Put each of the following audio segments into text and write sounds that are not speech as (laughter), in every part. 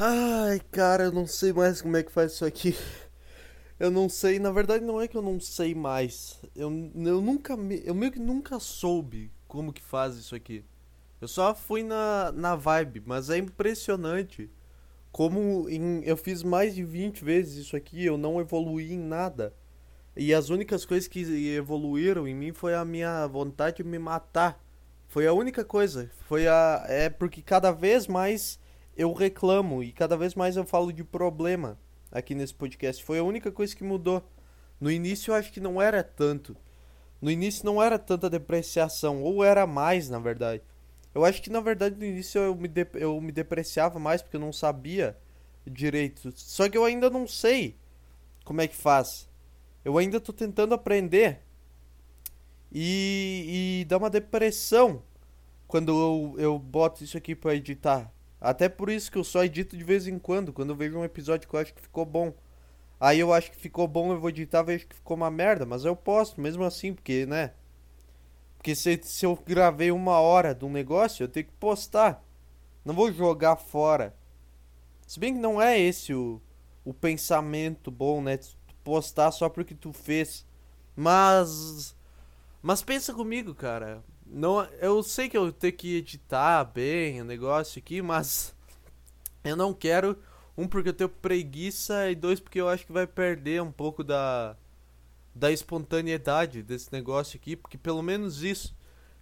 Ai, cara, eu não sei mais como é que faz isso aqui. Eu não sei, na verdade não é que eu não sei mais. Eu, eu nunca eu meio que nunca soube como que faz isso aqui. Eu só fui na, na vibe, mas é impressionante como em, eu fiz mais de 20 vezes isso aqui, eu não evoluí em nada. E as únicas coisas que evoluíram em mim foi a minha vontade de me matar. Foi a única coisa. Foi a é porque cada vez mais eu reclamo e cada vez mais eu falo de problema aqui nesse podcast. Foi a única coisa que mudou. No início eu acho que não era tanto. No início não era tanta depreciação, ou era mais, na verdade. Eu acho que na verdade no início eu me, eu me depreciava mais porque eu não sabia direito. Só que eu ainda não sei como é que faz. Eu ainda tô tentando aprender. E, e dá uma depressão quando eu, eu boto isso aqui pra editar. Até por isso que eu só edito de vez em quando, quando eu vejo um episódio que eu acho que ficou bom. Aí eu acho que ficou bom, eu vou editar, vejo que ficou uma merda, mas eu posto mesmo assim, porque, né? Porque se, se eu gravei uma hora de um negócio, eu tenho que postar. Não vou jogar fora. Se bem que não é esse o, o pensamento bom, né? Postar só porque tu fez. Mas. Mas pensa comigo, cara. Não, eu sei que eu tenho que editar bem o negócio aqui, mas (laughs) eu não quero um porque eu tenho preguiça e dois porque eu acho que vai perder um pouco da da espontaneidade desse negócio aqui, porque pelo menos isso,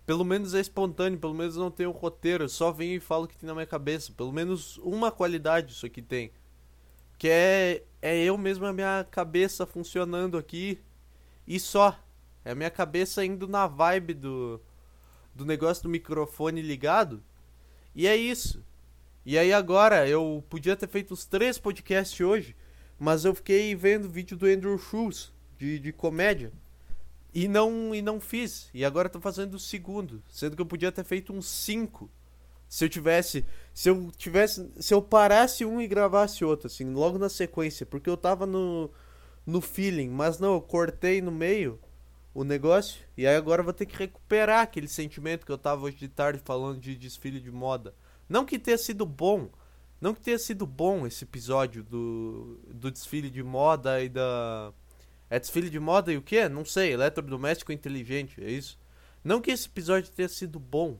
pelo menos é espontâneo, pelo menos não tem um roteiro, só venho e falo o que tem na minha cabeça, pelo menos uma qualidade isso aqui tem, que é é eu mesmo a minha cabeça funcionando aqui e só, é a minha cabeça indo na vibe do do negócio do microfone ligado. E é isso. E aí agora, eu podia ter feito os três podcasts hoje, mas eu fiquei vendo vídeo do Andrew Schultz, de, de comédia. E não, e não fiz. E agora tô fazendo o segundo. Sendo que eu podia ter feito uns cinco. Se eu tivesse. Se eu tivesse. Se eu parasse um e gravasse outro, assim, logo na sequência. Porque eu tava no. No feeling. Mas não, eu cortei no meio o negócio. E aí agora vou ter que recuperar aquele sentimento que eu tava hoje de tarde falando de desfile de moda. Não que tenha sido bom. Não que tenha sido bom esse episódio do, do desfile de moda e da. É desfile de moda e o que? Não sei, eletrodoméstico inteligente, é isso? Não que esse episódio tenha sido bom,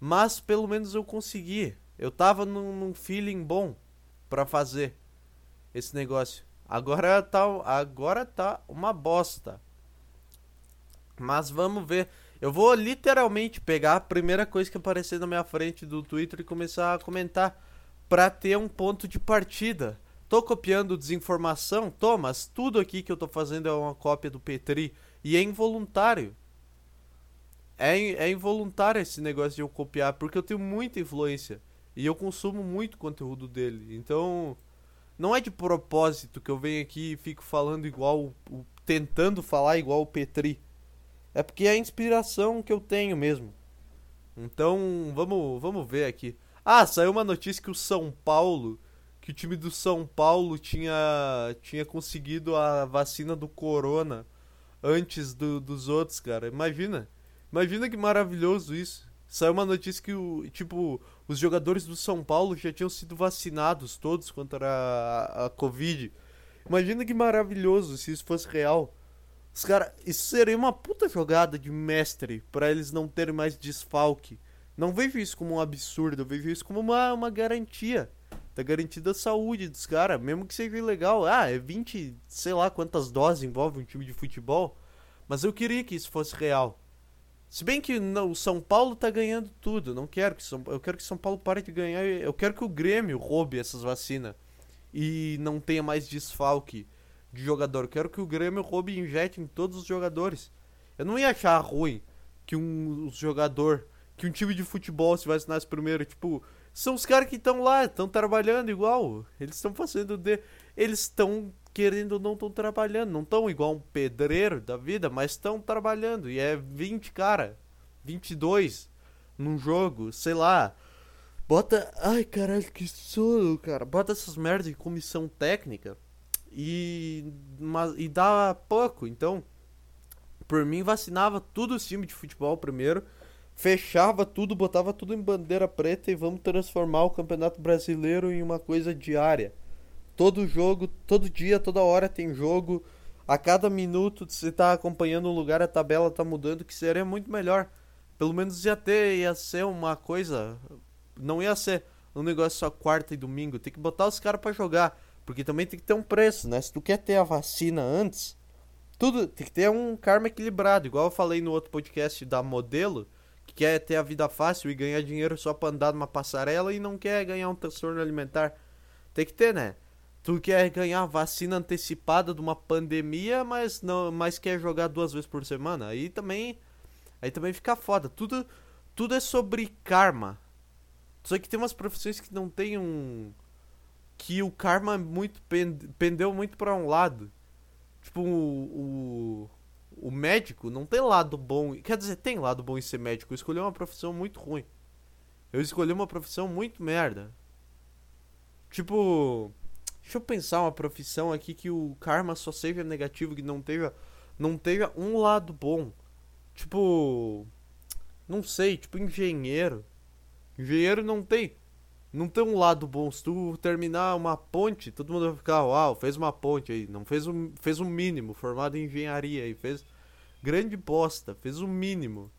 mas pelo menos eu consegui. Eu tava num, num feeling bom para fazer esse negócio. Agora tá, agora tá uma bosta. Mas vamos ver. Eu vou literalmente pegar a primeira coisa que aparecer na minha frente do Twitter e começar a comentar para ter um ponto de partida. Tô copiando desinformação? Tô, mas tudo aqui que eu tô fazendo é uma cópia do Petri e é involuntário. É, é involuntário esse negócio de eu copiar, porque eu tenho muita influência e eu consumo muito conteúdo dele. Então, não é de propósito que eu venho aqui e fico falando igual, tentando falar igual o Petri. É porque é a inspiração que eu tenho mesmo. Então, vamos, vamos ver aqui. Ah, saiu uma notícia que o São Paulo, que o time do São Paulo tinha, tinha conseguido a vacina do corona antes do, dos outros, cara. Imagina. Imagina que maravilhoso isso. Saiu uma notícia que o, tipo, os jogadores do São Paulo já tinham sido vacinados todos contra a, a Covid. Imagina que maravilhoso se isso fosse real. Os cara, isso seria uma puta jogada de mestre para eles não terem mais desfalque. Não vejo isso como um absurdo, eu vejo isso como uma, uma garantia. Da garantia da saúde dos caras, mesmo que seja legal. Ah, é 20, sei lá quantas doses envolve um time de futebol. Mas eu queria que isso fosse real. Se bem que não, o São Paulo tá ganhando tudo. Não quero que São, eu quero que São Paulo pare de ganhar. Eu quero que o Grêmio roube essas vacinas e não tenha mais desfalque de jogador. Eu quero que o Grêmio roube e injete em todos os jogadores. Eu não ia achar ruim que um jogador, que um time de futebol se vacinasse primeiro. Tipo, são os caras que estão lá, estão trabalhando igual. Eles estão fazendo de. Eles estão querendo ou não estão trabalhando. Não estão igual um pedreiro da vida, mas estão trabalhando. E é 20, cara. 22 num jogo, sei lá. Bota. Ai, caralho, que sono, cara. Bota essas merdas de comissão técnica e, mas, e dá pouco. Então, por mim, vacinava tudo os times de futebol primeiro, fechava tudo, botava tudo em bandeira preta e vamos transformar o Campeonato Brasileiro em uma coisa diária. Todo jogo, todo dia, toda hora tem jogo. A cada minuto você tá acompanhando um lugar, a tabela tá mudando, que seria muito melhor. Pelo menos ia ter, ia ser uma coisa. Não ia ser um negócio só quarta e domingo. Tem que botar os caras para jogar. Porque também tem que ter um preço, né? Se tu quer ter a vacina antes, tudo tem que ter um karma equilibrado. Igual eu falei no outro podcast da modelo, que quer ter a vida fácil e ganhar dinheiro só pra andar numa passarela e não quer ganhar um transtorno alimentar. Tem que ter, né? Tu quer ganhar vacina antecipada de uma pandemia, mas não, mas quer jogar duas vezes por semana. Aí também, aí também fica foda. Tudo, tudo é sobre karma. Só que tem umas profissões que não tem um que o karma muito pendeu muito para um lado. Tipo, o, o, o médico não tem lado bom. Quer dizer, tem lado bom em ser médico. Eu escolhi uma profissão muito ruim. Eu escolhi uma profissão muito merda. Tipo, deixa eu pensar uma profissão aqui que o karma só seja negativo, que não tenha, não tenha um lado bom. Tipo, não sei, tipo engenheiro. Engenheiro não tem não tem um lado bom. Se tu terminar uma ponte, todo mundo vai ficar, uau, fez uma ponte aí. Não fez um, fez um mínimo, formado em engenharia aí. Fez grande bosta, fez o um mínimo.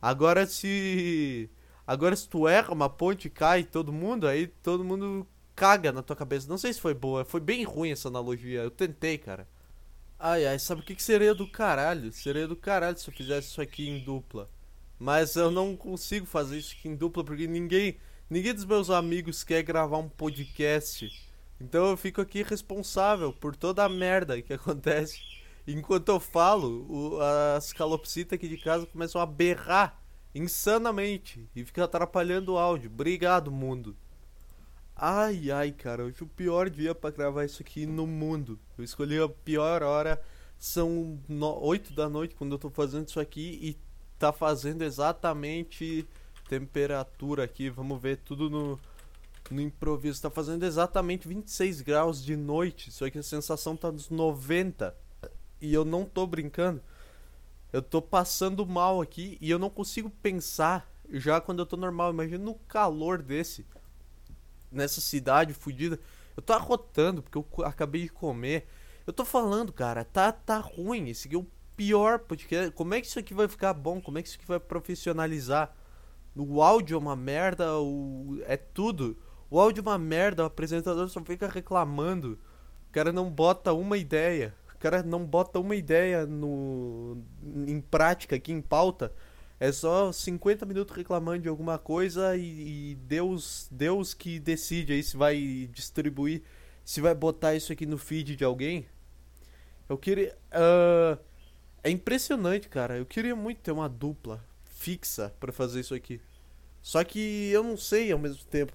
Agora se. Agora se tu erra uma ponte cai todo mundo, aí todo mundo caga na tua cabeça. Não sei se foi boa, foi bem ruim essa analogia. Eu tentei, cara. Ai ai, sabe o que, que seria do caralho? Seria do caralho se eu fizesse isso aqui em dupla. Mas eu não consigo fazer isso aqui em dupla porque ninguém Ninguém dos meus amigos quer gravar um podcast. Então eu fico aqui responsável por toda a merda que acontece. Enquanto eu falo, o, as calopsitas aqui de casa começam a berrar insanamente e fica atrapalhando o áudio. Obrigado, mundo. Ai, ai, cara, hoje o pior dia para gravar isso aqui no mundo. Eu escolhi a pior hora. São no... 8 da noite quando eu tô fazendo isso aqui e tá fazendo exatamente temperatura aqui, vamos ver tudo no, no improviso. Tá fazendo exatamente 26 graus de noite. Só que a sensação tá nos 90. E eu não tô brincando. Eu tô passando mal aqui e eu não consigo pensar já quando eu tô normal. Imagina no calor desse. Nessa cidade fodida. Eu tô arrotando porque eu acabei de comer. Eu tô falando, cara, tá, tá ruim. Esse aqui é o pior podcast. Como é que isso aqui vai ficar bom? Como é que isso aqui vai profissionalizar? O áudio é uma merda, o... é tudo. O áudio é uma merda, o apresentador só fica reclamando. O cara não bota uma ideia. O cara não bota uma ideia no em prática aqui em pauta. É só 50 minutos reclamando de alguma coisa e, e Deus, Deus que decide aí se vai distribuir, se vai botar isso aqui no feed de alguém. Eu queria. Uh, é impressionante, cara. Eu queria muito ter uma dupla fixa para fazer isso aqui. Só que eu não sei ao mesmo tempo.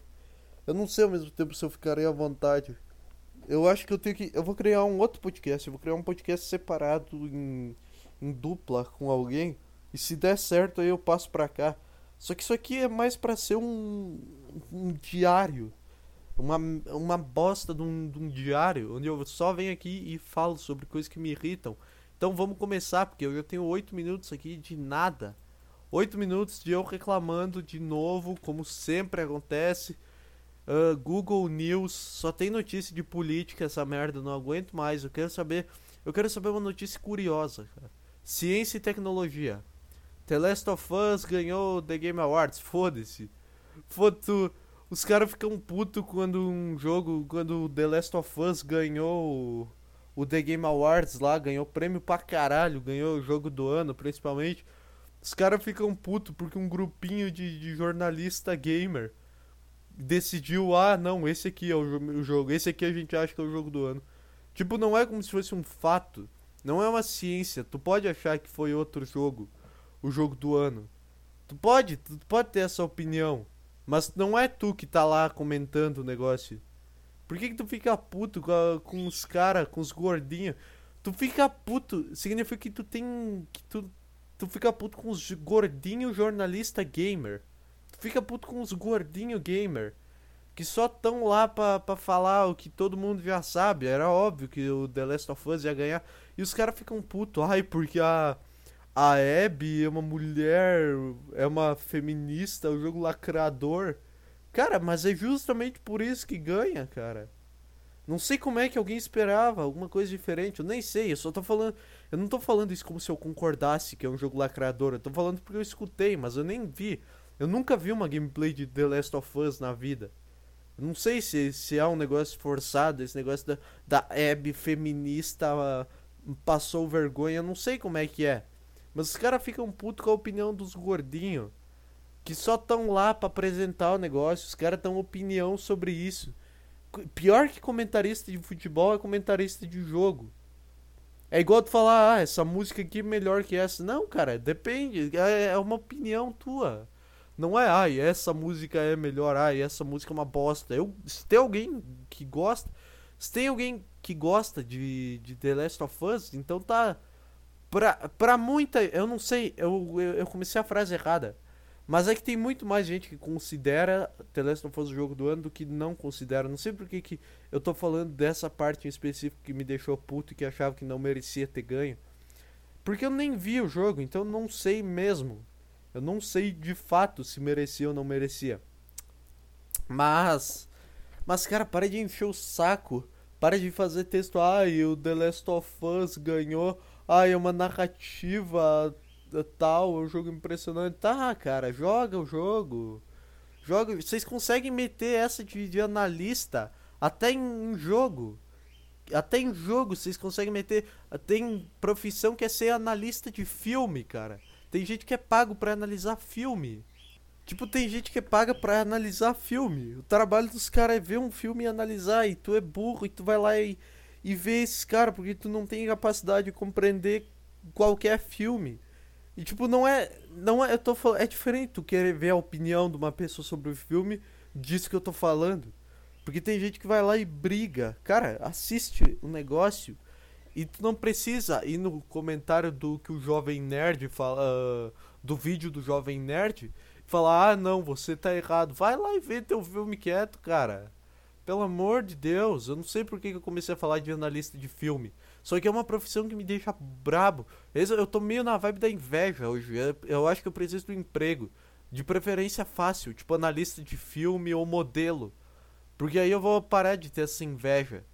Eu não sei ao mesmo tempo se eu ficarei à vontade. Eu acho que eu tenho que. Eu vou criar um outro podcast. Eu vou criar um podcast separado em, em dupla com alguém. E se der certo, aí eu passo pra cá. Só que isso aqui é mais para ser um, um diário. Uma, uma bosta de um, de um diário. Onde eu só venho aqui e falo sobre coisas que me irritam. Então vamos começar, porque eu já tenho 8 minutos aqui de nada. Oito minutos de eu reclamando de novo, como sempre acontece. Uh, Google News, só tem notícia de política essa merda, não aguento mais. Eu quero saber. Eu quero saber uma notícia curiosa, cara. Ciência e tecnologia. The Last of Us ganhou The Game Awards, foda-se. Foda os caras ficam puto quando um jogo, quando The Last of Us ganhou o The Game Awards lá, ganhou prêmio pra caralho, ganhou o jogo do ano, principalmente. Os caras ficam putos porque um grupinho de, de, jornalista gamer decidiu, ah, não, esse aqui é o, o, jogo, esse aqui a gente acha que é o jogo do ano. Tipo, não é como se fosse um fato, não é uma ciência. Tu pode achar que foi outro jogo, o jogo do ano. Tu pode, tu pode ter essa opinião, mas não é tu que tá lá comentando o negócio. Por que, que tu fica puto com, a, com os caras, com os gordinhos? Tu fica puto, significa que tu tem. que tu Tu fica puto com os gordinhos jornalista gamer. Tu fica puto com os gordinhos gamer. Que só tão lá pra, pra falar o que todo mundo já sabe. Era óbvio que o The Last of Us ia ganhar. E os caras ficam puto. Ai, porque a, a Abby é uma mulher, é uma feminista, é um jogo lacrador. Cara, mas é justamente por isso que ganha, cara. Não sei como é que alguém esperava alguma coisa diferente. Eu nem sei, eu só tô falando. Eu não tô falando isso como se eu concordasse que é um jogo lacrador. Eu tô falando porque eu escutei, mas eu nem vi. Eu nunca vi uma gameplay de The Last of Us na vida. Eu não sei se, se é um negócio forçado, esse negócio da, da Abby feminista uh, passou vergonha. Eu não sei como é que é. Mas os caras ficam putos com a opinião dos gordinhos. Que só estão lá para apresentar o negócio. Os caras têm opinião sobre isso. Pior que comentarista de futebol é comentarista de jogo. É igual tu falar, ah, essa música aqui é melhor que essa. Não, cara, depende. É, é uma opinião tua. Não é, ai, essa música é melhor, ai, essa música é uma bosta. Eu, se tem alguém que gosta. Se tem alguém que gosta de, de The Last of Us, então tá. Pra, pra muita. Eu não sei, eu, eu, eu comecei a frase errada. Mas é que tem muito mais gente que considera The Last of Us o jogo do ano do que não considera. Não sei por que, que eu tô falando dessa parte em específico que me deixou puto e que achava que não merecia ter ganho. Porque eu nem vi o jogo, então não sei mesmo. Eu não sei de fato se merecia ou não merecia. Mas. Mas, cara, para de encher o saco. Para de fazer texto. Ai, o The Last of Us ganhou. Ai, é uma narrativa tal, é um jogo impressionante. Tá, cara, joga o jogo. Joga, vocês conseguem meter essa de, de analista até em, em, jogo. Até em jogo vocês conseguem meter. Tem profissão que é ser analista de filme, cara. Tem gente que é pago para analisar filme. Tipo, tem gente que é paga para analisar filme. O trabalho dos caras é ver um filme e analisar. E tu é burro e tu vai lá e, e vê esse cara porque tu não tem capacidade de compreender qualquer filme. E tipo, não é. Não é. Eu tô falando. É diferente tu querer ver a opinião de uma pessoa sobre o filme disso que eu tô falando. Porque tem gente que vai lá e briga. Cara, assiste o um negócio e tu não precisa ir no comentário do que o Jovem Nerd fala. Uh, do vídeo do Jovem Nerd. Falar, ah não, você tá errado. Vai lá e vê teu filme quieto, cara. Pelo amor de Deus, eu não sei por que eu comecei a falar de analista de filme. Só que é uma profissão que me deixa brabo. Eu tô meio na vibe da inveja hoje. Eu acho que eu preciso do emprego. De preferência fácil, tipo analista de filme ou modelo. Porque aí eu vou parar de ter essa inveja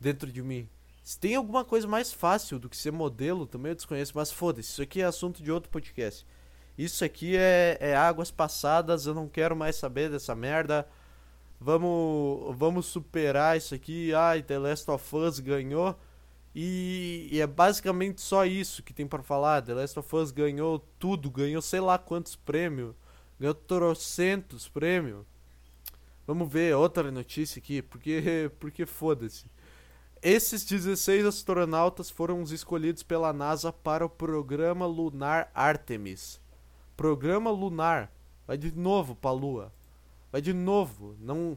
dentro de mim. Se tem alguma coisa mais fácil do que ser modelo, também eu desconheço, mas foda-se, isso aqui é assunto de outro podcast. Isso aqui é, é águas passadas, eu não quero mais saber dessa merda. Vamos, vamos superar isso aqui. Ai, The Last of Us ganhou. E, e, é basicamente só isso que tem para falar. The Last of Us ganhou tudo, ganhou sei lá quantos prêmios, ganhou trocentos prêmios. Vamos ver outra notícia aqui, porque, (laughs) porque foda-se. Esses 16 astronautas foram os escolhidos pela NASA para o programa lunar Artemis. Programa lunar. Vai de novo pra Lua. Vai de novo. Não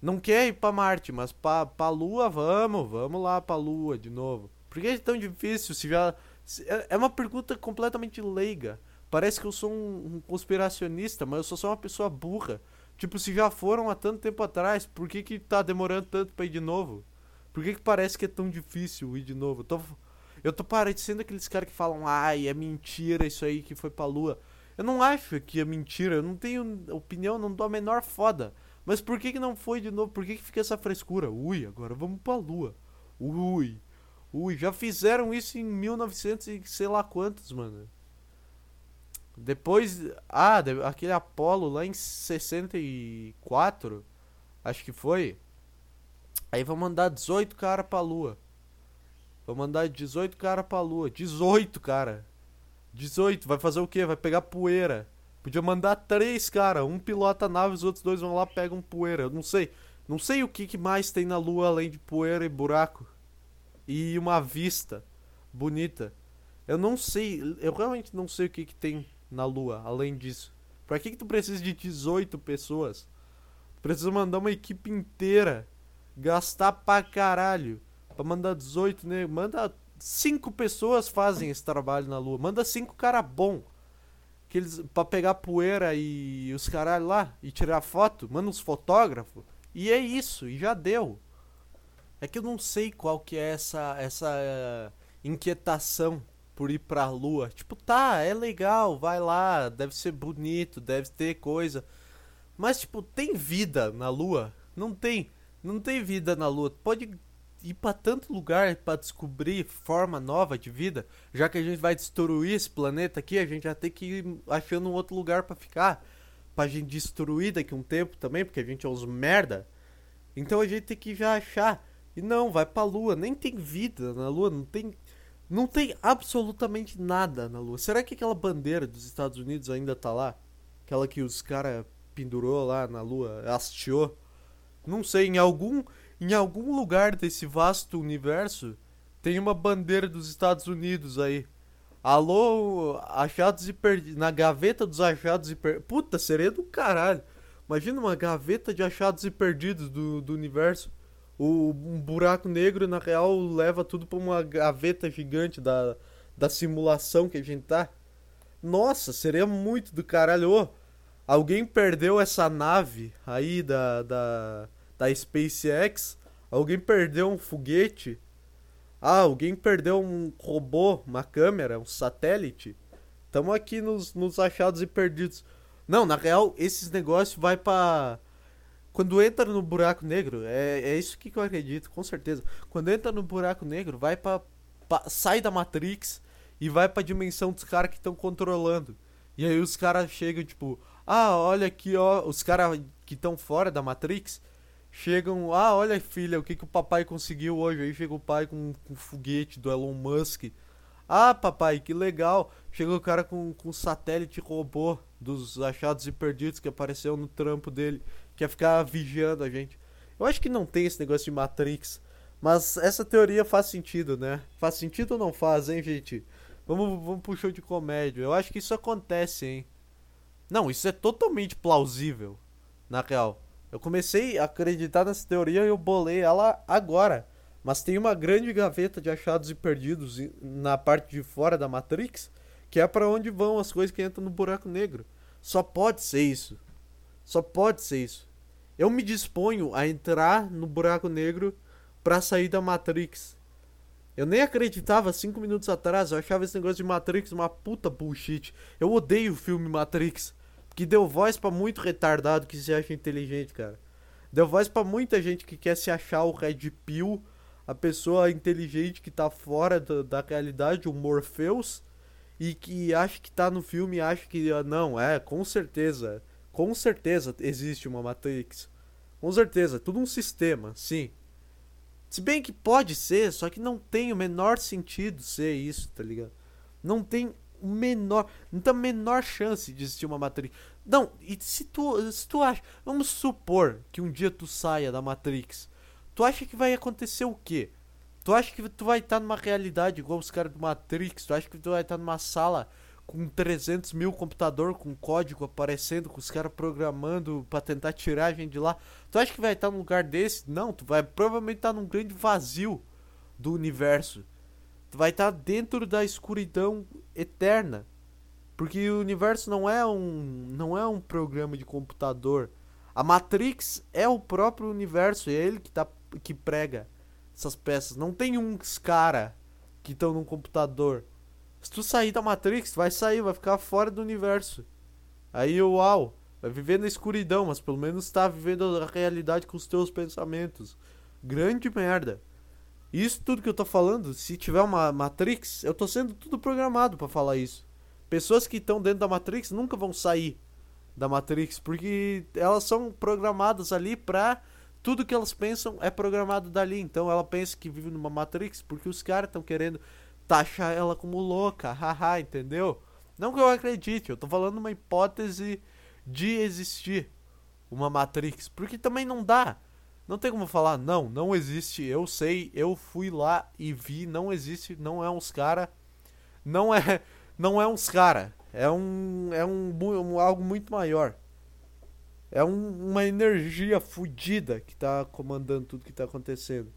não quer ir pra Marte, mas pra, pra Lua, vamos, vamos lá pra Lua de novo. Por que é tão difícil? Se já. Se, é, é uma pergunta completamente leiga. Parece que eu sou um, um, conspiracionista, mas eu sou só uma pessoa burra. Tipo, se já foram há tanto tempo atrás, por que que tá demorando tanto pra ir de novo? Por que que parece que é tão difícil ir de novo? Eu tô, eu tô parecendo aqueles caras que falam, ai, é mentira isso aí que foi pra Lua. Eu não acho que é mentira, eu não tenho opinião, não dou a menor foda. Mas por que, que não foi de novo? Por que, que fica essa frescura? Ui, agora vamos pra lua. Ui. Ui, já fizeram isso em 1900 e sei lá quantos, mano. Depois. Ah, aquele Apollo lá em 64. Acho que foi. Aí vão mandar 18 cara pra lua. Vão mandar 18 cara pra lua. 18, cara. 18. Vai fazer o quê? Vai pegar poeira. Podia mandar três, cara. Um pilota a nave, os outros dois vão lá pegam poeira. Eu não sei. Não sei o que, que mais tem na lua além de poeira e buraco. E uma vista bonita. Eu não sei. Eu realmente não sei o que, que tem na lua além disso. Pra que, que tu precisa de 18 pessoas? Tu precisa mandar uma equipe inteira. Gastar pra caralho. Pra mandar 18, né? Manda. Cinco pessoas fazem esse trabalho na lua. Manda cinco cara bom que eles para pegar poeira e os caralho lá e tirar foto, manda uns fotógrafos e é isso, e já deu. É que eu não sei qual que é essa essa uh, inquietação por ir pra lua. Tipo, tá, é legal, vai lá, deve ser bonito, deve ter coisa. Mas, tipo, tem vida na lua? Não tem. Não tem vida na lua. Pode ir para tanto lugar para descobrir forma nova de vida, já que a gente vai destruir esse planeta aqui, a gente já tem que ir achando um outro lugar para ficar, pra gente destruir daqui um tempo também, porque a gente é os merda. Então a gente tem que já achar. E não, vai pra lua, nem tem vida na lua, não tem não tem absolutamente nada na lua. Será que aquela bandeira dos Estados Unidos ainda tá lá? Aquela que os cara pendurou lá na lua, hasteou? Não sei, em algum em algum lugar desse vasto universo tem uma bandeira dos Estados Unidos aí. Alô, achados e perdidos. Na gaveta dos achados e perdidos. Puta, seria do caralho. Imagina uma gaveta de achados e perdidos do, do universo. O, um buraco negro, na real, leva tudo pra uma gaveta gigante da, da simulação que a gente tá. Nossa, seria muito do caralho. Ô, alguém perdeu essa nave aí da, da da SpaceX, alguém perdeu um foguete. Ah, alguém perdeu um robô, uma câmera, um satélite. Estamos aqui nos, nos achados e perdidos. Não, na real, esses negócios vai para quando entra no buraco negro, é, é isso que eu acredito, com certeza. Quando entra no buraco negro, vai para sai da Matrix e vai para dimensão dos caras que estão controlando. E aí os caras chegam tipo, ah, olha aqui, ó, os caras que estão fora da Matrix, chegam, ah, olha filha, o que, que o papai conseguiu hoje? Aí chega o pai com, com foguete do Elon Musk. Ah, papai, que legal. Chega o cara com, com um satélite robô dos achados e perdidos que apareceu no trampo dele. Quer ficar vigiando a gente. Eu acho que não tem esse negócio de Matrix. Mas essa teoria faz sentido, né? Faz sentido ou não faz, hein, gente? Vamos, vamos pro show de comédia. Eu acho que isso acontece, hein? Não, isso é totalmente plausível. Na real. Eu comecei a acreditar nessa teoria e eu bolei ela agora. Mas tem uma grande gaveta de achados e perdidos na parte de fora da Matrix, que é para onde vão as coisas que entram no buraco negro. Só pode ser isso. Só pode ser isso. Eu me disponho a entrar no buraco negro para sair da Matrix. Eu nem acreditava cinco minutos atrás, eu achava esse negócio de Matrix uma puta bullshit. Eu odeio o filme Matrix que deu voz para muito retardado que se acha inteligente, cara. Deu voz para muita gente que quer se achar o Red Pill, a pessoa inteligente que tá fora da, da realidade, o Morpheus, e que acha que tá no filme e acha que ah, não, é, com certeza, com certeza existe uma Matrix. Com certeza, tudo um sistema, sim. Se bem que pode ser, só que não tem o menor sentido ser isso, tá ligado? Não tem menor, não tem a menor chance de existir uma Matrix. Não, e se tu, se tu acha, vamos supor que um dia tu saia da Matrix, tu acha que vai acontecer o quê? Tu acha que tu vai estar numa realidade igual os caras do Matrix? Tu acha que tu vai estar numa sala com 300 mil computador com código aparecendo, com os caras programando para tentar tirar a gente de lá? Tu acha que vai estar num lugar desse? Não, tu vai provavelmente estar num grande vazio do universo. Vai estar dentro da escuridão eterna. Porque o universo não é um não é um programa de computador. A Matrix é o próprio universo, é ele que tá que prega essas peças. Não tem uns cara que estão num computador. Se tu sair da Matrix, vai sair, vai ficar fora do universo. Aí, uau, vai viver na escuridão, mas pelo menos tá vivendo a realidade com os teus pensamentos. Grande merda. Isso tudo que eu tô falando, se tiver uma Matrix, eu tô sendo tudo programado para falar isso. Pessoas que estão dentro da Matrix nunca vão sair da Matrix, porque elas são programadas ali pra. Tudo que elas pensam é programado dali. Então ela pensa que vive numa Matrix porque os caras estão querendo taxar ela como louca, (laughs) haha, entendeu? Não que eu acredite, eu tô falando uma hipótese de existir uma Matrix, porque também não dá. Não tem como falar, não, não existe, eu sei, eu fui lá e vi, não existe, não é uns cara, não é (laughs) não é uns cara. É um. É um, um algo muito maior. É um, uma energia fodida que tá comandando tudo que tá acontecendo.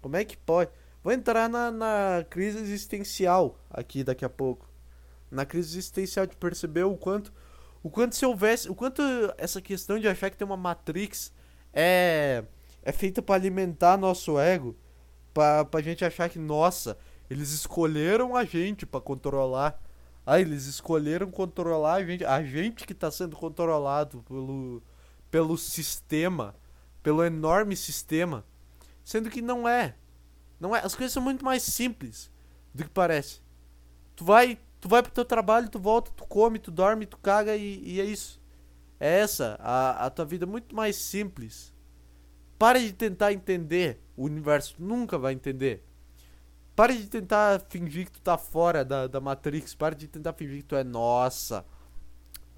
Como é que pode? Vou entrar na, na crise existencial aqui daqui a pouco. Na crise existencial de perceber o quanto. O quanto se houvesse. O quanto essa questão de achar que tem uma Matrix é. É feita para alimentar nosso ego. Pra, pra gente achar que, nossa, Eles escolheram a gente para controlar. Ah, eles escolheram controlar a gente. A gente que tá sendo controlado pelo, pelo sistema. Pelo enorme sistema. Sendo que não é. Não é. As coisas são muito mais simples do que parece. Tu vai, tu vai pro teu trabalho, tu volta, tu come, tu dorme, tu caga e, e é isso. É essa. A, a tua vida é muito mais simples. Pare de tentar entender o universo. Nunca vai entender. Pare de tentar fingir que tu tá fora da, da Matrix. Pare de tentar fingir que tu é nossa.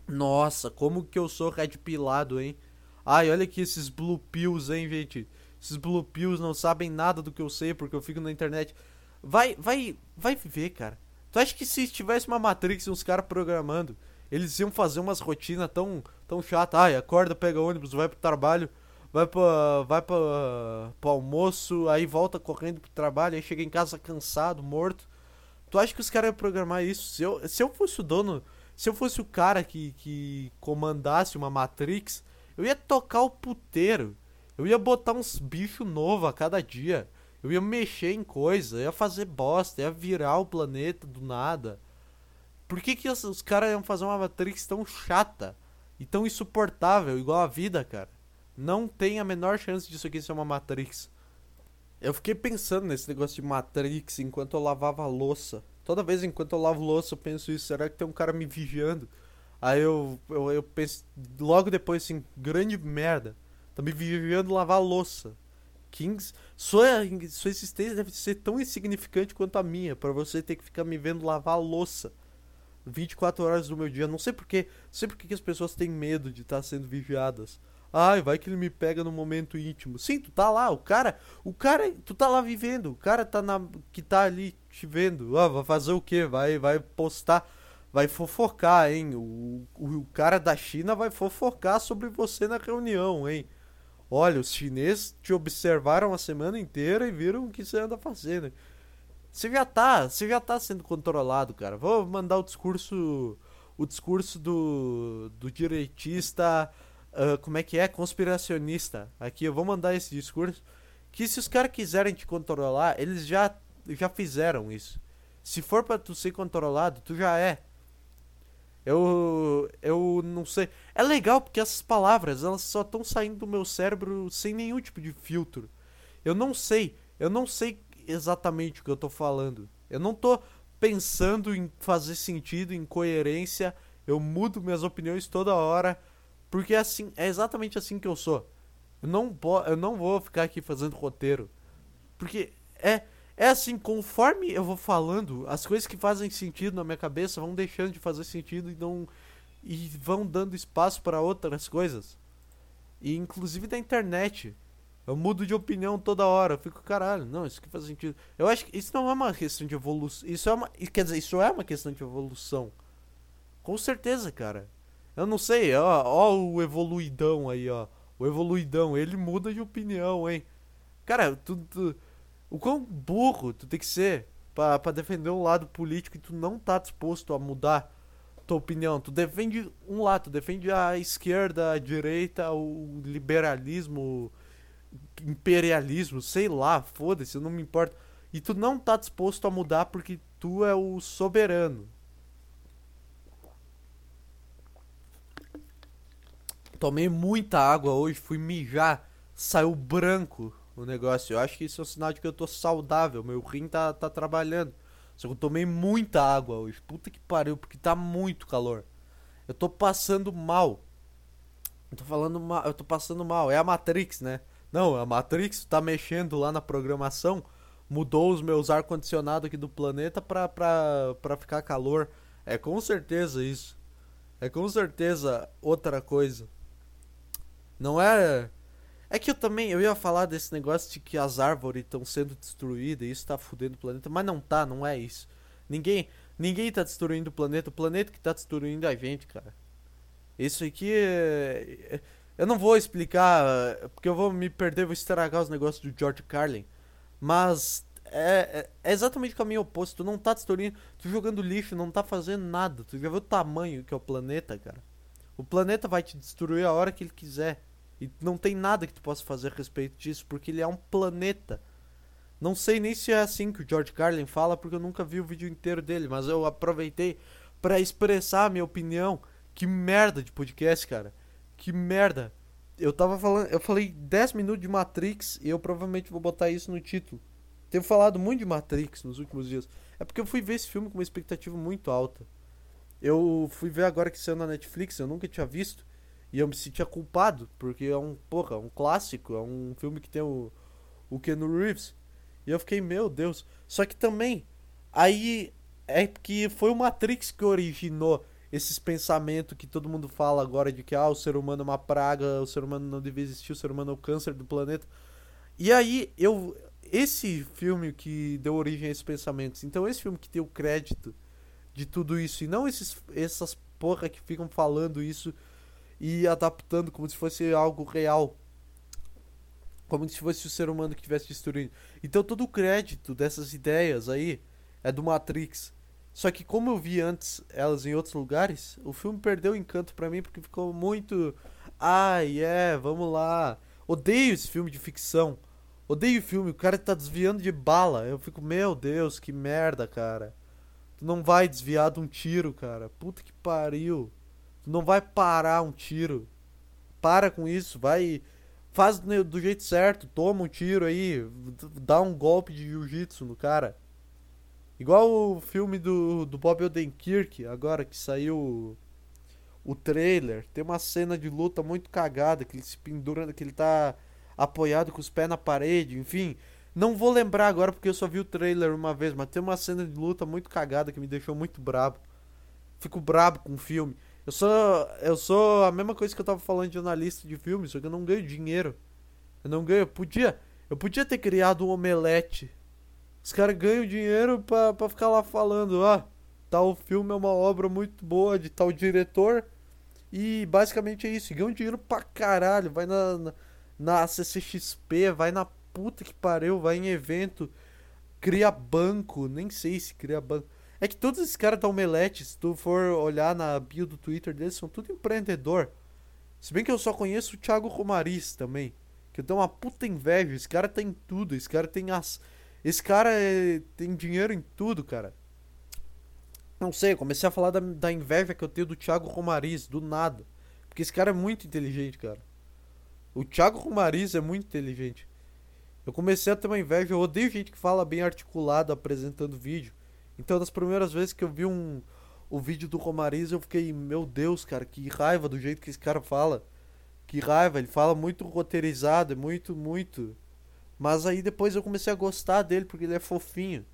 Nossa, como que eu sou red pilado, hein? Ai, olha aqui esses blue pills, hein, gente? Esses blue pills não sabem nada do que eu sei porque eu fico na internet. Vai, vai, vai viver, cara. Tu acha que se tivesse uma Matrix e uns caras programando, eles iam fazer umas rotinas tão, tão chatas? Ai, acorda, pega ônibus, vai pro trabalho, vai pra, vai pra, pro almoço, aí volta correndo pro trabalho, aí chega em casa cansado, morto. Tu acha que os caras iam programar isso? Se eu, se eu fosse o dono, se eu fosse o cara que, que comandasse uma Matrix, eu ia tocar o puteiro. Eu ia botar uns bichos novos a cada dia. Eu ia mexer em coisa, ia fazer bosta, ia virar o planeta do nada. Por que, que os caras iam fazer uma Matrix tão chata e tão insuportável, igual a vida, cara? Não tem a menor chance disso aqui ser uma Matrix. Eu fiquei pensando nesse negócio de Matrix enquanto eu lavava a louça. Toda vez enquanto eu lavo louça eu penso isso, será que tem um cara me vigiando? Aí eu, eu, eu penso, logo depois assim, grande merda. Tá me vigiando lavar louça. Kings, sua, sua existência deve ser tão insignificante quanto a minha, para você ter que ficar me vendo lavar louça 24 horas do meu dia. Não sei porquê, não sei porque que as pessoas têm medo de estar tá sendo vigiadas. Ai, vai que ele me pega no momento íntimo. Sim, tu tá lá, o cara, o cara, tu tá lá vivendo, o cara tá na que tá ali te vendo. Ah, vai fazer o quê? Vai vai postar, vai fofocar, hein? O, o, o cara da China vai fofocar sobre você na reunião, hein? Olha, os chineses te observaram a semana inteira e viram o que você anda fazendo. Você já tá, você já tá sendo controlado, cara. Vou mandar o discurso o discurso do, do direitista uh, como é que é? Conspiracionista. Aqui, eu vou mandar esse discurso. Que se os caras quiserem te controlar, eles já, já fizeram isso. Se for para tu ser controlado, tu já é. Eu, eu não sei. É legal porque essas palavras, elas só estão saindo do meu cérebro sem nenhum tipo de filtro. Eu não sei, eu não sei exatamente o que eu tô falando. Eu não tô pensando em fazer sentido, em coerência. Eu mudo minhas opiniões toda hora porque é assim, é exatamente assim que eu sou. Eu não, eu não vou ficar aqui fazendo roteiro. Porque é, é assim, conforme eu vou falando, as coisas que fazem sentido na minha cabeça vão deixando de fazer sentido e não e vão dando espaço para outras coisas. E inclusive da internet. Eu mudo de opinião toda hora. Eu fico, caralho, não, isso que faz sentido. Eu acho que isso não é uma questão de evolução. Isso é uma. Quer dizer, isso é uma questão de evolução. Com certeza, cara. Eu não sei, ó, ó o evoluidão aí, ó. O evoluidão, ele muda de opinião, hein? Cara, tu, tu, o quão burro tu tem que ser pra, pra defender um lado político e tu não tá disposto a mudar tua opinião. Tu defende um lado, tu defende a esquerda, a direita, o liberalismo, imperialismo, sei lá, foda-se, não me importo. E tu não tá disposto a mudar porque tu é o soberano. Tomei muita água hoje, fui mijar, saiu branco o negócio. Eu acho que isso é um sinal de que eu tô saudável, meu rim tá, tá trabalhando. Só que eu tomei muita água hoje. Puta que pariu, porque tá muito calor. Eu tô passando mal. Eu tô falando mal, eu tô passando mal. É a Matrix, né? Não, a Matrix tá mexendo lá na programação, mudou os meus ar condicionado aqui do planeta pra, pra, pra ficar calor. É com certeza isso. É com certeza outra coisa. Não é. É que eu também, eu ia falar desse negócio de que as árvores estão sendo destruídas e isso tá fudendo o planeta, mas não tá, não é isso. Ninguém, ninguém tá destruindo o planeta, o planeta que tá destruindo é a gente, cara. Isso aqui é, é, eu não vou explicar, porque eu vou me perder, vou estragar os negócios do George Carlin. Mas é, é, é, exatamente o caminho oposto. Tu não tá destruindo, tu jogando lixo, não tá fazendo nada. Tu já viu o tamanho que é o planeta, cara? O planeta vai te destruir a hora que ele quiser. E não tem nada que tu possa fazer a respeito disso, porque ele é um planeta. Não sei nem se é assim que o George Carlin fala, porque eu nunca vi o vídeo inteiro dele, mas eu aproveitei para expressar a minha opinião. Que merda de podcast, cara. Que merda. Eu tava falando, eu falei 10 minutos de Matrix e eu provavelmente vou botar isso no título. Tenho falado muito de Matrix nos últimos dias. É porque eu fui ver esse filme com uma expectativa muito alta. Eu fui ver agora que saiu na Netflix, eu nunca tinha visto. E eu me sentia culpado, porque é um, porra, um clássico, é um filme que tem o, o Keanu Reeves. E eu fiquei, meu Deus. Só que também, aí é que foi o Matrix que originou esses pensamentos que todo mundo fala agora de que ah, o ser humano é uma praga, o ser humano não deve existir, o ser humano é o câncer do planeta. E aí, eu. Esse filme que deu origem a esses pensamentos, então esse filme que tem o crédito de tudo isso, e não esses, essas porra que ficam falando isso e adaptando como se fosse algo real como se fosse o ser humano que estivesse destruindo. Então todo o crédito dessas ideias aí é do Matrix. Só que como eu vi antes elas em outros lugares, o filme perdeu o encanto para mim porque ficou muito ai, ah, é, vamos lá. Odeio esse filme de ficção. Odeio o filme, o cara tá desviando de bala. Eu fico, meu Deus, que merda, cara. Tu não vai desviar de um tiro, cara. Puta que pariu. Tu não vai parar um tiro. Para com isso, vai faz do jeito certo, toma um tiro aí, dá um golpe de jiu-jitsu no cara. Igual o filme do, do Bob Odenkirk, agora que saiu o trailer, tem uma cena de luta muito cagada, que ele se pendura, que ele tá apoiado com os pés na parede, enfim. Não vou lembrar agora porque eu só vi o trailer uma vez, mas tem uma cena de luta muito cagada que me deixou muito brabo. Fico brabo com o filme. Eu sou, eu sou a mesma coisa que eu tava falando de jornalista de filmes, só que eu não ganho dinheiro. Eu não ganho. Eu podia, eu podia ter criado um omelete. Os caras ganham dinheiro pra, pra ficar lá falando, ah, tal filme é uma obra muito boa de tal diretor. E basicamente é isso. Ganham dinheiro pra caralho. Vai na, na, na CCXP, vai na puta que pariu, vai em evento, cria banco. Nem sei se cria banco. É que todos esses caras da Omelete, se tu for olhar na bio do Twitter deles, são tudo empreendedor. Se bem que eu só conheço o Thiago Romariz também. Que eu tenho uma puta inveja. Esse cara tem tudo. Esse cara tem as. Esse cara é... tem dinheiro em tudo, cara. Não sei, comecei a falar da, da inveja que eu tenho do Thiago Romariz, do nada. Porque esse cara é muito inteligente, cara. O Thiago Romariz é muito inteligente. Eu comecei a ter uma inveja. Eu odeio gente que fala bem articulado apresentando vídeo. Então, das primeiras vezes que eu vi um, o vídeo do Romariz, eu fiquei, meu Deus, cara, que raiva do jeito que esse cara fala. Que raiva, ele fala muito roteirizado, é muito, muito. Mas aí depois eu comecei a gostar dele porque ele é fofinho.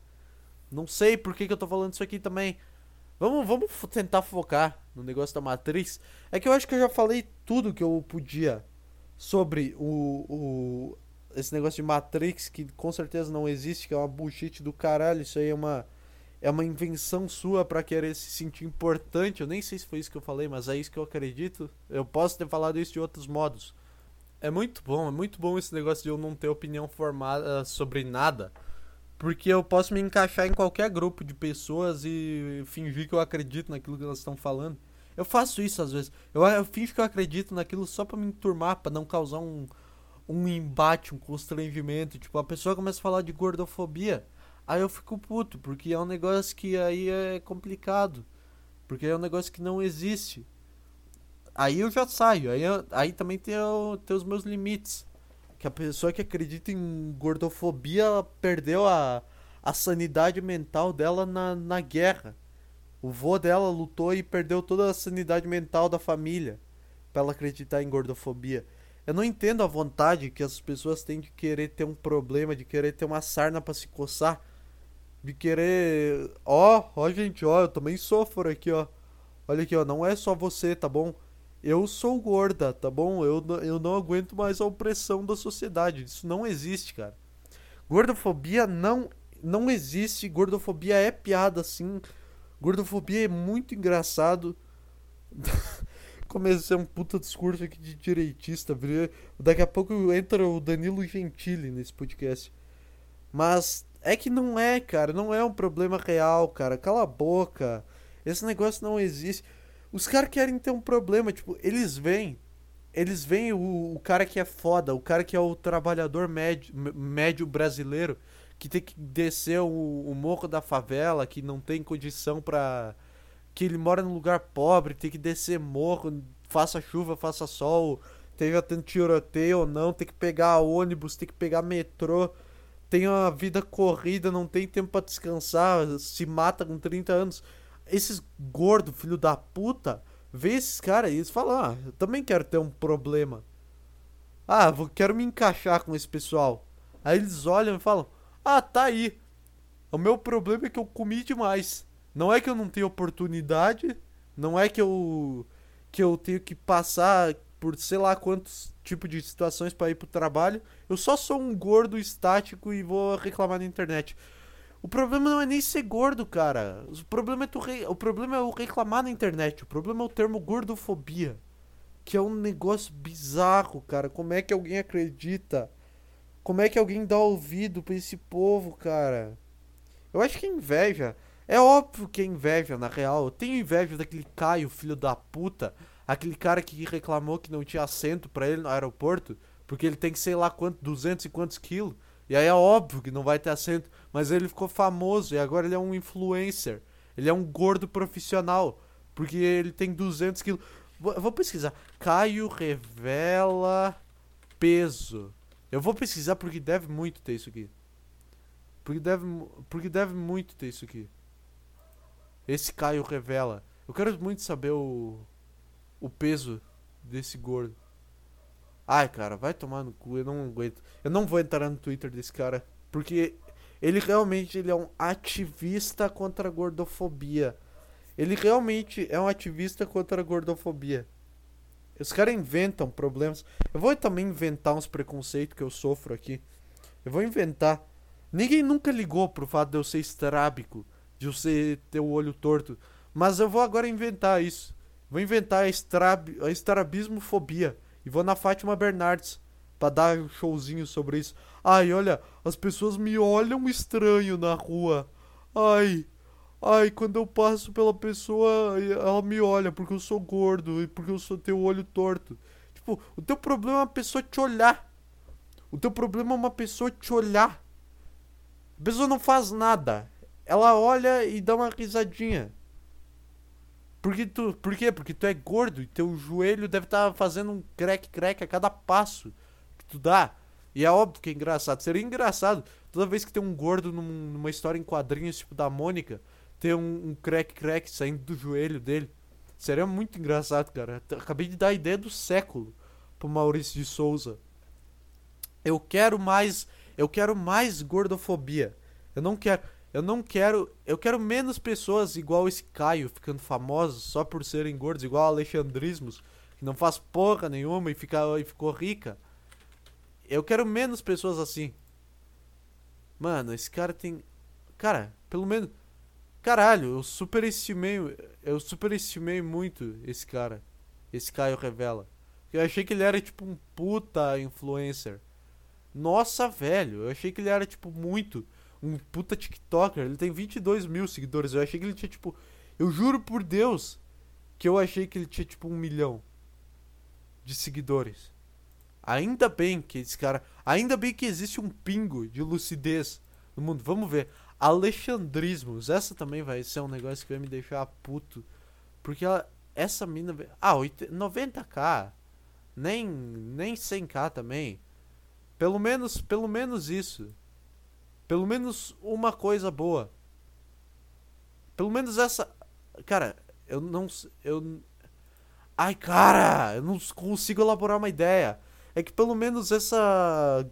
Não sei por que, que eu tô falando isso aqui também. Vamos, vamos tentar focar no negócio da Matrix. É que eu acho que eu já falei tudo que eu podia sobre o, o esse negócio de Matrix que com certeza não existe, que é uma bullshit do caralho. Isso aí é uma é uma invenção sua para querer se sentir importante. Eu nem sei se foi isso que eu falei, mas é isso que eu acredito. Eu posso ter falado isso de outros modos. É muito bom, é muito bom esse negócio de eu não ter opinião formada sobre nada. Porque eu posso me encaixar em qualquer grupo de pessoas e fingir que eu acredito naquilo que elas estão falando. Eu faço isso às vezes. Eu, eu fingo que eu acredito naquilo só pra me enturmar, pra não causar um, um embate, um constrangimento. Tipo, a pessoa começa a falar de gordofobia. Aí eu fico puto, porque é um negócio que aí é complicado. Porque é um negócio que não existe. Aí eu já saio. Aí, eu, aí também tem, o, tem os meus limites. Que a pessoa que acredita em gordofobia perdeu a, a sanidade mental dela na, na guerra. O vô dela lutou e perdeu toda a sanidade mental da família para ela acreditar em gordofobia. Eu não entendo a vontade que as pessoas têm de querer ter um problema, de querer ter uma sarna para se coçar de querer. Ó, ó, gente, ó, eu também sofro aqui, ó. Olha aqui, ó, não é só você, tá bom? Eu sou gorda, tá bom? Eu, eu não aguento mais a opressão da sociedade. Isso não existe, cara. Gordofobia não, não existe. Gordofobia é piada, sim. Gordofobia é muito engraçado. (laughs) Comecei um puta discurso aqui de direitista. Daqui a pouco entra o Danilo Gentili nesse podcast. Mas é que não é, cara. Não é um problema real, cara. Cala a boca. Esse negócio não existe. Os caras querem ter um problema. Tipo, eles vêm. Eles veem o, o cara que é foda, o cara que é o trabalhador médio, médio brasileiro, que tem que descer o, o morro da favela, que não tem condição pra. que ele mora num lugar pobre, tem que descer morro, faça chuva, faça sol, tenha tendo tiroteio ou não, tem que pegar ônibus, tem que pegar metrô, tem uma vida corrida, não tem tempo para descansar, se mata com 30 anos. Esses gordos, filho da puta, vê esses caras e eles falam: Ah, eu também quero ter um problema. Ah, vou, quero me encaixar com esse pessoal. Aí eles olham e falam: ah, tá aí. O meu problema é que eu comi demais. Não é que eu não tenho oportunidade, não é que eu que eu tenho que passar por sei lá quantos tipos de situações para ir pro trabalho. Eu só sou um gordo estático e vou reclamar na internet. O problema não é nem ser gordo, cara. O problema é tu re... o problema é o reclamar na internet. O problema é o termo gordofobia, que é um negócio bizarro, cara. Como é que alguém acredita como é que alguém dá ouvido pra esse povo, cara? Eu acho que é inveja. É óbvio que é inveja, na real. Eu tenho inveja daquele Caio, filho da puta. Aquele cara que reclamou que não tinha assento para ele no aeroporto. Porque ele tem que sei lá quanto, 200 e quantos quilos. E aí é óbvio que não vai ter assento. Mas ele ficou famoso e agora ele é um influencer. Ele é um gordo profissional. Porque ele tem 200 quilos. Vou, vou pesquisar. Caio revela peso. Eu vou pesquisar porque deve muito ter isso aqui. Porque deve, porque deve muito ter isso aqui. Esse Caio revela. Eu quero muito saber o, o peso desse gordo. Ai, cara, vai tomar no cu. Eu não aguento. Eu não vou entrar no Twitter desse cara. Porque ele realmente ele é um ativista contra a gordofobia. Ele realmente é um ativista contra a gordofobia. Os caras inventam problemas. Eu vou também inventar uns preconceitos que eu sofro aqui. Eu vou inventar. Ninguém nunca ligou pro fato de eu ser estrábico, de eu ser, ter o olho torto. Mas eu vou agora inventar isso. Vou inventar a, estrab, a estrabismofobia. E vou na Fátima Bernardes pra dar um showzinho sobre isso. Ai, olha, as pessoas me olham estranho na rua. Ai, Ai, quando eu passo pela pessoa, ela me olha porque eu sou gordo e porque eu sou o olho torto. Tipo, o teu problema é uma pessoa te olhar. O teu problema é uma pessoa te olhar. A pessoa não faz nada. Ela olha e dá uma risadinha. Porque tu, por quê? Porque tu é gordo e teu joelho deve estar tá fazendo um crack crack a cada passo que tu dá. E é óbvio que é engraçado. Seria engraçado toda vez que tem um gordo num, numa história em quadrinhos, tipo da Mônica, ter um, um crack crack saindo do joelho dele. Seria muito engraçado, cara. Acabei de dar a ideia do século pro Maurício de Souza. Eu quero mais, eu quero mais gordofobia. Eu não quero, eu não quero, eu quero menos pessoas igual esse Caio ficando famosos só por serem gordos, igual Alexandrismos, que não faz porra nenhuma e fica e ficou rica. Eu quero menos pessoas assim. Mano, esse cara tem, cara, pelo menos Caralho, eu superestimei. Eu superestimei muito esse cara. Esse Caio Revela. Eu achei que ele era tipo um puta influencer. Nossa, velho. Eu achei que ele era tipo muito. Um puta TikToker. Ele tem 22 mil seguidores. Eu achei que ele tinha tipo. Eu juro por Deus que eu achei que ele tinha tipo um milhão de seguidores. Ainda bem que esse cara. Ainda bem que existe um pingo de lucidez no mundo. Vamos ver. Alexandrismos. Essa também vai ser um negócio que vai me deixar puto. Porque ela, essa mina. Ah, 90k. Nem, nem 100k também. Pelo menos, pelo menos isso. Pelo menos uma coisa boa. Pelo menos essa. Cara, eu não. Eu. Ai, cara! Eu não consigo elaborar uma ideia. É que pelo menos essa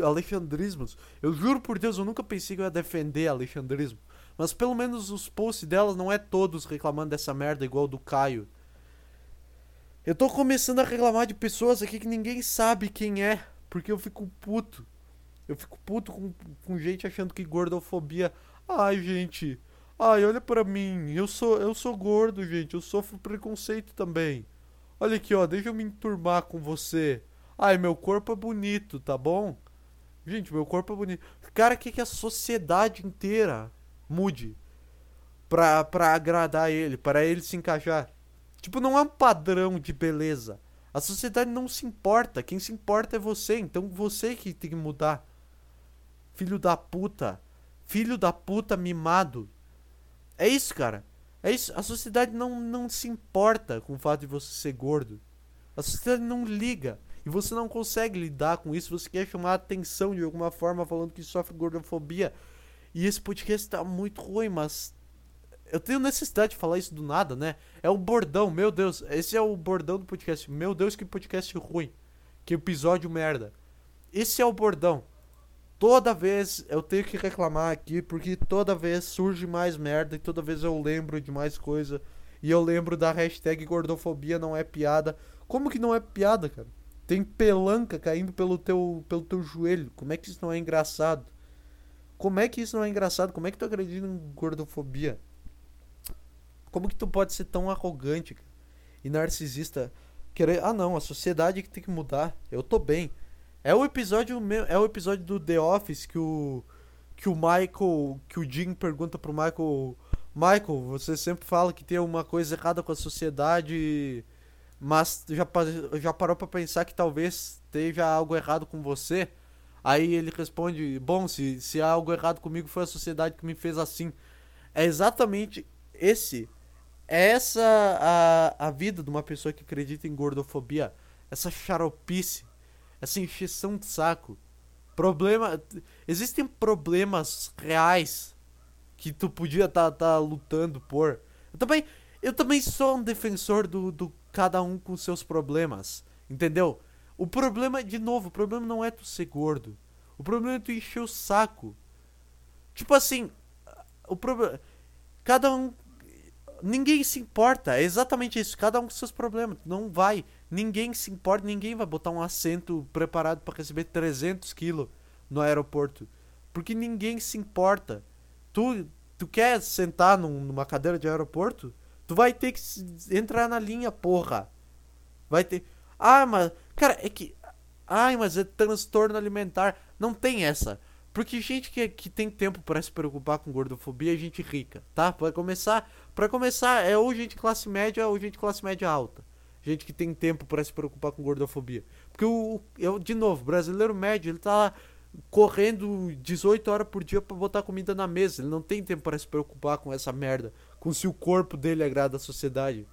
alexandrismos. Eu juro por Deus, eu nunca pensei que eu ia defender alexandrismo. Mas pelo menos os posts delas não é todos reclamando dessa merda igual do Caio. Eu tô começando a reclamar de pessoas aqui que ninguém sabe quem é, porque eu fico puto. Eu fico puto com, com gente achando que gordofobia. Ai, gente. Ai, olha para mim. Eu sou eu sou gordo, gente. Eu sofro preconceito também. Olha aqui, ó, deixa eu me enturmar com você. Ai, meu corpo é bonito, tá bom? Gente, meu corpo é bonito. Cara, quer que a sociedade inteira mude pra, pra agradar ele, para ele se encaixar. Tipo, não é um padrão de beleza. A sociedade não se importa. Quem se importa é você. Então você que tem que mudar. Filho da puta, filho da puta mimado. É isso, cara. É isso. A sociedade não, não se importa com o fato de você ser gordo. A sociedade não liga. E você não consegue lidar com isso. Você quer chamar a atenção de alguma forma falando que sofre gordofobia. E esse podcast tá muito ruim, mas. Eu tenho necessidade de falar isso do nada, né? É o bordão, meu Deus. Esse é o bordão do podcast. Meu Deus, que podcast ruim. Que episódio merda. Esse é o bordão. Toda vez eu tenho que reclamar aqui, porque toda vez surge mais merda e toda vez eu lembro de mais coisa. E eu lembro da hashtag gordofobia não é piada. Como que não é piada, cara? Tem pelanca caindo pelo teu, pelo teu joelho. Como é que isso não é engraçado? Como é que isso não é engraçado? Como é que tu acredita em gordofobia? Como que tu pode ser tão arrogante e narcisista? Querer, ah não, a sociedade que tem que mudar. Eu tô bem. É o episódio é o episódio do The Office que o que o Michael, que o Jim pergunta pro Michael, Michael, você sempre fala que tem uma coisa errada com a sociedade, mas já já parou para pensar que talvez esteja algo errado com você? Aí ele responde: Bom, se, se há algo errado comigo, foi a sociedade que me fez assim. É exatamente esse. É essa a, a vida de uma pessoa que acredita em gordofobia. Essa xaropice. Essa encheção de saco. Problema. Existem problemas reais que tu podia estar tá, tá lutando por. Eu também, eu também sou um defensor do, do cada um com seus problemas. Entendeu? O problema, de novo, o problema não é tu ser gordo. O problema é tu encher o saco. Tipo assim, o problema. Cada um. Ninguém se importa. É exatamente isso. Cada um com seus problemas. Não vai. Ninguém se importa. Ninguém vai botar um assento preparado para receber 300 quilos no aeroporto. Porque ninguém se importa. Tu, tu quer sentar num, numa cadeira de aeroporto? Tu vai ter que entrar na linha, porra. Vai ter. Ah, mas. Cara, é que. Ai, mas é transtorno alimentar. Não tem essa. Porque gente que, que tem tempo para se preocupar com gordofobia é gente rica, tá? Para começar, para começar é ou gente classe média ou gente classe média alta. Gente que tem tempo para se preocupar com gordofobia. Porque o eu de novo, brasileiro médio, ele tá lá correndo 18 horas por dia para botar comida na mesa. Ele não tem tempo para se preocupar com essa merda, com se o corpo dele agrada à sociedade.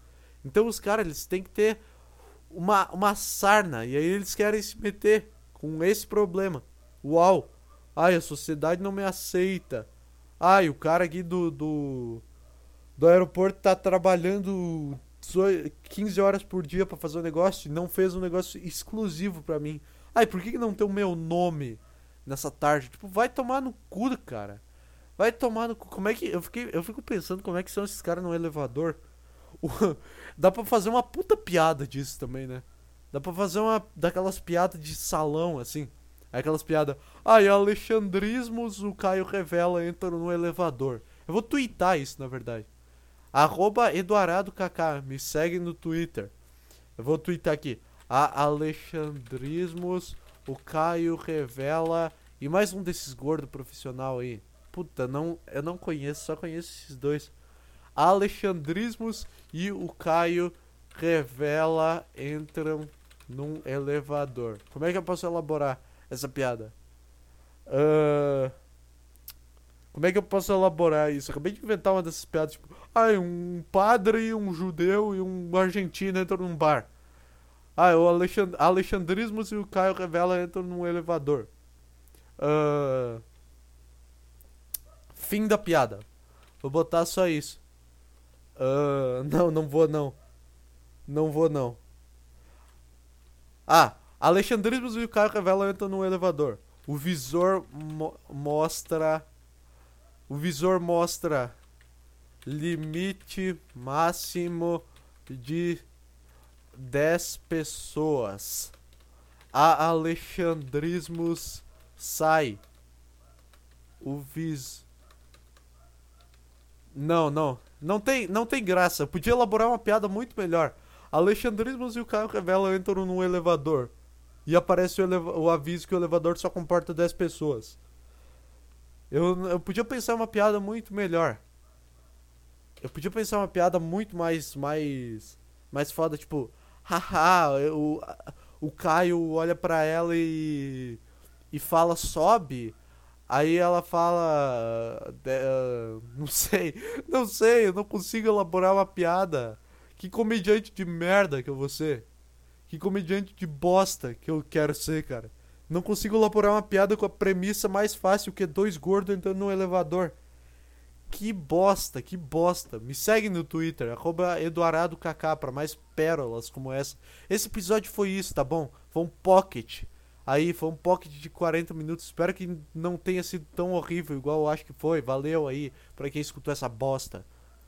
Então os caras, eles têm que ter uma, uma sarna. E aí eles querem se meter com esse problema. Uau! Ai, a sociedade não me aceita. Ai, o cara aqui do, do, do aeroporto tá trabalhando 15 horas por dia para fazer um negócio e não fez um negócio exclusivo para mim. Ai, por que, que não tem o meu nome nessa tarde? Tipo, vai tomar no cu, cara. Vai tomar no cu. Como é que. Eu, fiquei, eu fico pensando como é que são esses caras no elevador. (laughs) Dá pra fazer uma puta piada disso também, né? Dá pra fazer uma daquelas piadas de salão, assim. Aquelas piadas. Ai, ah, Alexandrismos, o Caio revela, entra no elevador. Eu vou twittar isso, na verdade. Arroba Eduardo Kaká, me segue no Twitter. Eu vou twittar aqui. A Alexandrismos, o Caio revela. E mais um desses gordos profissional aí. Puta, não, eu não conheço, só conheço esses dois. Alexandrismos e o Caio revela entram num elevador. Como é que eu posso elaborar essa piada? Uh, como é que eu posso elaborar isso? acabei de inventar uma dessas piadas, tipo, ah, um padre, um judeu e um argentino entram num bar. Ah, o Alexand Alexandrismos e o Caio revela entram num elevador. Uh, fim da piada. Vou botar só isso. Uh, não, não vou não. Não vou não. Ah, Alexandrismos e o Caio Revela entram no elevador. O visor mo mostra. O visor mostra limite máximo de 10 pessoas. A Alexandrismos sai. O vis. Não, não. Não tem, não tem graça. Podia elaborar uma piada muito melhor. Alexandrismos e o Caio Revela entram num elevador. E aparece o, o, aviso que o elevador só comporta 10 pessoas. Eu, eu podia pensar uma piada muito melhor. Eu podia pensar uma piada muito mais. mais. mais foda, tipo. Haha, o, o Caio olha pra ela e. e fala, sobe. Aí ela fala. ah, não sei, não sei, eu não consigo elaborar uma piada. Que comediante de merda que eu vou ser. Que comediante de bosta que eu quero ser, cara. Não consigo elaborar uma piada com a premissa mais fácil que dois gordos entrando num elevador. Que bosta, que bosta. Me segue no Twitter, arroba EduardoKK pra mais pérolas como essa. Esse episódio foi isso, tá bom? Foi um pocket. Aí, foi um pocket de 40 minutos. Espero que não tenha sido tão horrível igual eu acho que foi. Valeu aí pra quem escutou essa bosta.